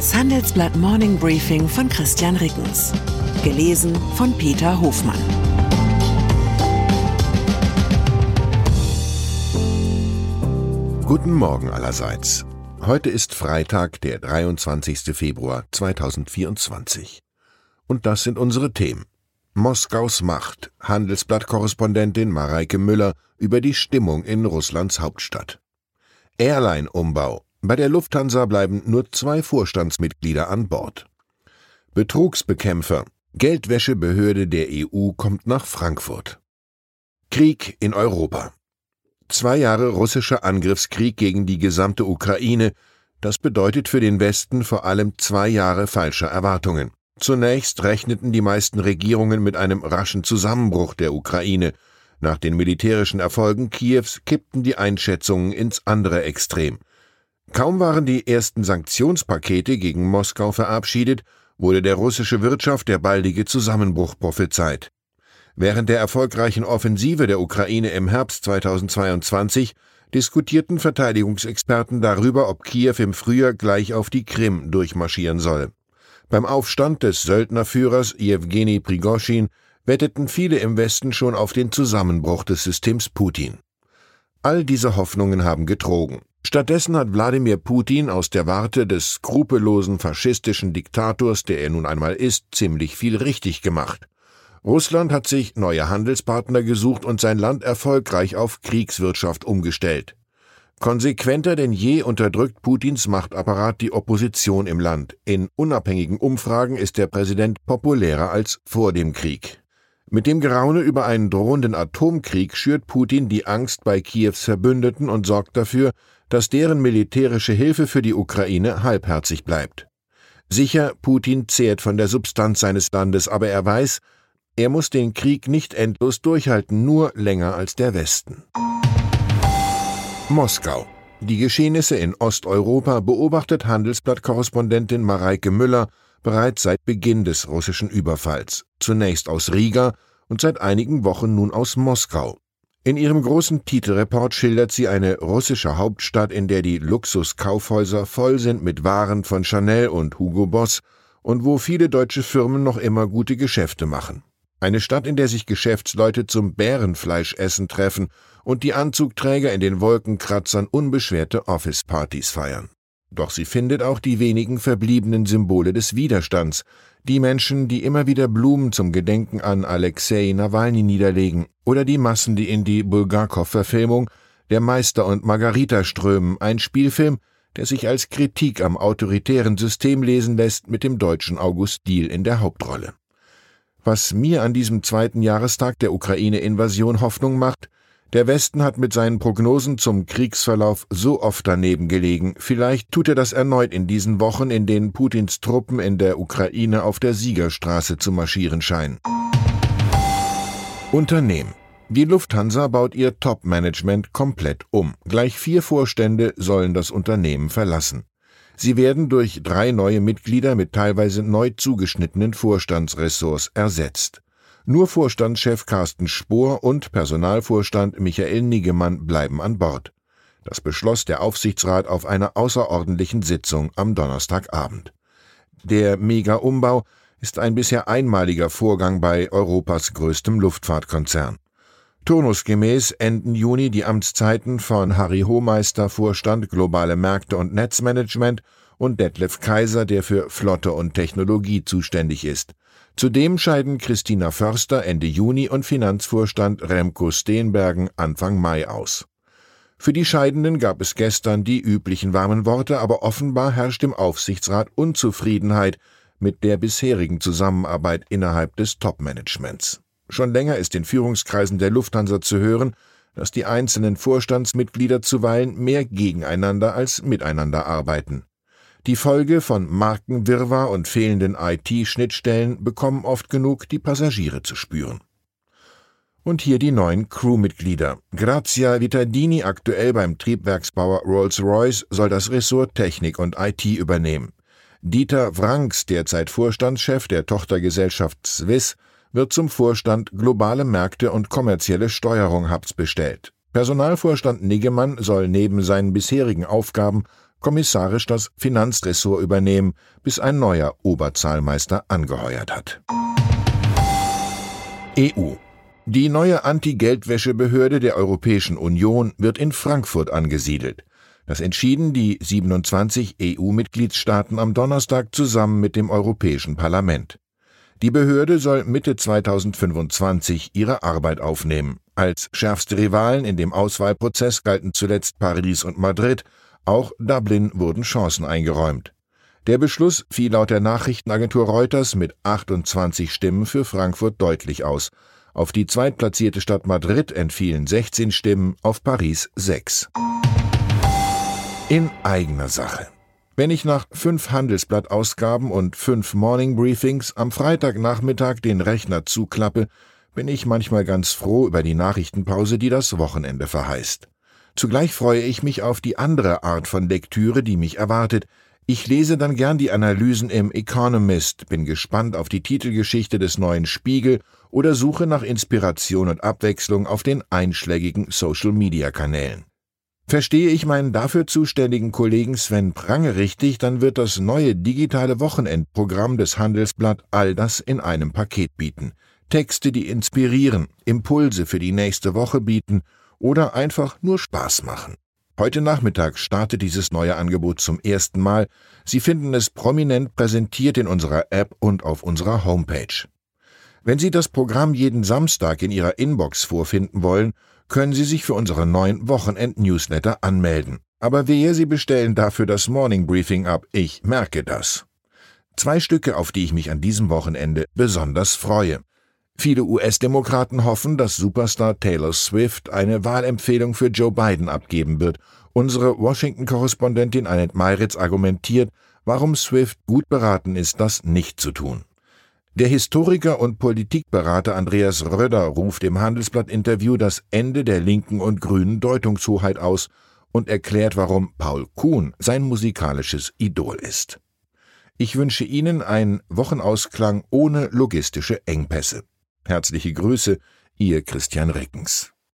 Das Handelsblatt Morning Briefing von Christian Rickens. Gelesen von Peter Hofmann. Guten Morgen allerseits. Heute ist Freitag, der 23. Februar 2024. Und das sind unsere Themen. Moskaus Macht, Handelsblatt-Korrespondentin Mareike Müller über die Stimmung in Russlands Hauptstadt. Airline-Umbau, bei der Lufthansa bleiben nur zwei Vorstandsmitglieder an Bord. Betrugsbekämpfer. Geldwäschebehörde der EU kommt nach Frankfurt. Krieg in Europa. Zwei Jahre russischer Angriffskrieg gegen die gesamte Ukraine, das bedeutet für den Westen vor allem zwei Jahre falscher Erwartungen. Zunächst rechneten die meisten Regierungen mit einem raschen Zusammenbruch der Ukraine. Nach den militärischen Erfolgen Kiews kippten die Einschätzungen ins andere Extrem. Kaum waren die ersten Sanktionspakete gegen Moskau verabschiedet, wurde der russische Wirtschaft der baldige Zusammenbruch prophezeit. Während der erfolgreichen Offensive der Ukraine im Herbst 2022 diskutierten Verteidigungsexperten darüber, ob Kiew im Frühjahr gleich auf die Krim durchmarschieren soll. Beim Aufstand des Söldnerführers Jewgeni Prigoschin wetteten viele im Westen schon auf den Zusammenbruch des Systems Putin. All diese Hoffnungen haben getrogen. Stattdessen hat Wladimir Putin aus der Warte des skrupellosen faschistischen Diktators, der er nun einmal ist, ziemlich viel richtig gemacht. Russland hat sich neue Handelspartner gesucht und sein Land erfolgreich auf Kriegswirtschaft umgestellt. Konsequenter denn je unterdrückt Putins Machtapparat die Opposition im Land. In unabhängigen Umfragen ist der Präsident populärer als vor dem Krieg. Mit dem Geraune über einen drohenden Atomkrieg schürt Putin die Angst bei Kiews Verbündeten und sorgt dafür, dass deren militärische Hilfe für die Ukraine halbherzig bleibt. Sicher, Putin zehrt von der Substanz seines Landes, aber er weiß, er muss den Krieg nicht endlos durchhalten, nur länger als der Westen. Moskau. Die Geschehnisse in Osteuropa beobachtet Handelsblatt-Korrespondentin Mareike Müller bereits seit Beginn des russischen Überfalls. Zunächst aus Riga und seit einigen Wochen nun aus Moskau. In ihrem großen Titelreport schildert sie eine russische Hauptstadt, in der die Luxuskaufhäuser voll sind mit Waren von Chanel und Hugo Boss und wo viele deutsche Firmen noch immer gute Geschäfte machen. Eine Stadt, in der sich Geschäftsleute zum Bärenfleischessen treffen und die Anzugträger in den Wolkenkratzern unbeschwerte Office-Partys feiern. Doch sie findet auch die wenigen verbliebenen Symbole des Widerstands, die Menschen, die immer wieder Blumen zum Gedenken an Alexei Nawalny niederlegen, oder die Massen, die in die Bulgakov-Verfilmung Der Meister und Margarita strömen, ein Spielfilm, der sich als Kritik am autoritären System lesen lässt, mit dem deutschen August Diehl in der Hauptrolle. Was mir an diesem zweiten Jahrestag der Ukraine-Invasion Hoffnung macht, der Westen hat mit seinen Prognosen zum Kriegsverlauf so oft daneben gelegen. Vielleicht tut er das erneut in diesen Wochen, in denen Putins Truppen in der Ukraine auf der Siegerstraße zu marschieren scheinen. Unternehmen. Die Lufthansa baut ihr Top-Management komplett um. Gleich vier Vorstände sollen das Unternehmen verlassen. Sie werden durch drei neue Mitglieder mit teilweise neu zugeschnittenen Vorstandsressorts ersetzt. Nur Vorstandschef Carsten Spohr und Personalvorstand Michael Niggemann bleiben an Bord. Das beschloss der Aufsichtsrat auf einer außerordentlichen Sitzung am Donnerstagabend. Der Mega-Umbau ist ein bisher einmaliger Vorgang bei Europas größtem Luftfahrtkonzern. Turnusgemäß enden Juni die Amtszeiten von Harry Hohmeister, Vorstand Globale Märkte und Netzmanagement, und Detlef Kaiser, der für Flotte und Technologie zuständig ist. Zudem scheiden Christina Förster Ende Juni und Finanzvorstand Remco Steenbergen Anfang Mai aus. Für die Scheidenden gab es gestern die üblichen warmen Worte, aber offenbar herrscht im Aufsichtsrat Unzufriedenheit mit der bisherigen Zusammenarbeit innerhalb des Topmanagements. Schon länger ist in Führungskreisen der Lufthansa zu hören, dass die einzelnen Vorstandsmitglieder zuweilen mehr gegeneinander als miteinander arbeiten. Die Folge von Markenwirrwarr und fehlenden IT-Schnittstellen bekommen oft genug die Passagiere zu spüren. Und hier die neuen Crewmitglieder. Grazia Vitadini, aktuell beim Triebwerksbauer Rolls-Royce, soll das Ressort Technik und IT übernehmen. Dieter Wranks, derzeit Vorstandschef der Tochtergesellschaft Swiss, wird zum Vorstand globale Märkte und kommerzielle Steuerung Hubs bestellt. Personalvorstand Niggemann soll neben seinen bisherigen Aufgaben kommissarisch das Finanzressort übernehmen, bis ein neuer Oberzahlmeister angeheuert hat. EU die neue Anti-Geldwäschebehörde der Europäischen Union wird in Frankfurt angesiedelt. Das entschieden die 27 EU-Mitgliedstaaten am Donnerstag zusammen mit dem Europäischen Parlament. Die Behörde soll Mitte 2025 ihre Arbeit aufnehmen. Als schärfste Rivalen in dem Auswahlprozess galten zuletzt Paris und Madrid, auch Dublin wurden Chancen eingeräumt. Der Beschluss fiel laut der Nachrichtenagentur Reuters mit 28 Stimmen für Frankfurt deutlich aus. Auf die zweitplatzierte Stadt Madrid entfielen 16 Stimmen, auf Paris 6. In eigener Sache. Wenn ich nach fünf Handelsblattausgaben und fünf Morning Briefings am Freitagnachmittag den Rechner zuklappe, bin ich manchmal ganz froh über die Nachrichtenpause, die das Wochenende verheißt. Zugleich freue ich mich auf die andere Art von Lektüre, die mich erwartet, ich lese dann gern die Analysen im Economist, bin gespannt auf die Titelgeschichte des neuen Spiegel oder suche nach Inspiration und Abwechslung auf den einschlägigen Social-Media-Kanälen. Verstehe ich meinen dafür zuständigen Kollegen Sven Prange richtig, dann wird das neue digitale Wochenendprogramm des Handelsblatt all das in einem Paket bieten. Texte, die inspirieren, Impulse für die nächste Woche bieten oder einfach nur Spaß machen. Heute Nachmittag startet dieses neue Angebot zum ersten Mal. Sie finden es prominent präsentiert in unserer App und auf unserer Homepage. Wenn Sie das Programm jeden Samstag in Ihrer Inbox vorfinden wollen, können Sie sich für unseren neuen Wochenend-Newsletter anmelden. Aber wehe, Sie bestellen dafür das Morning Briefing ab. Ich merke das. Zwei Stücke, auf die ich mich an diesem Wochenende besonders freue. Viele US-Demokraten hoffen, dass Superstar Taylor Swift eine Wahlempfehlung für Joe Biden abgeben wird. Unsere Washington-Korrespondentin Annette Meiritz argumentiert, warum Swift gut beraten ist, das nicht zu tun. Der Historiker und Politikberater Andreas Röder ruft im Handelsblatt-Interview das Ende der linken und grünen Deutungshoheit aus und erklärt, warum Paul Kuhn sein musikalisches Idol ist. Ich wünsche Ihnen einen Wochenausklang ohne logistische Engpässe. Herzliche Grüße, Ihr Christian Reckens.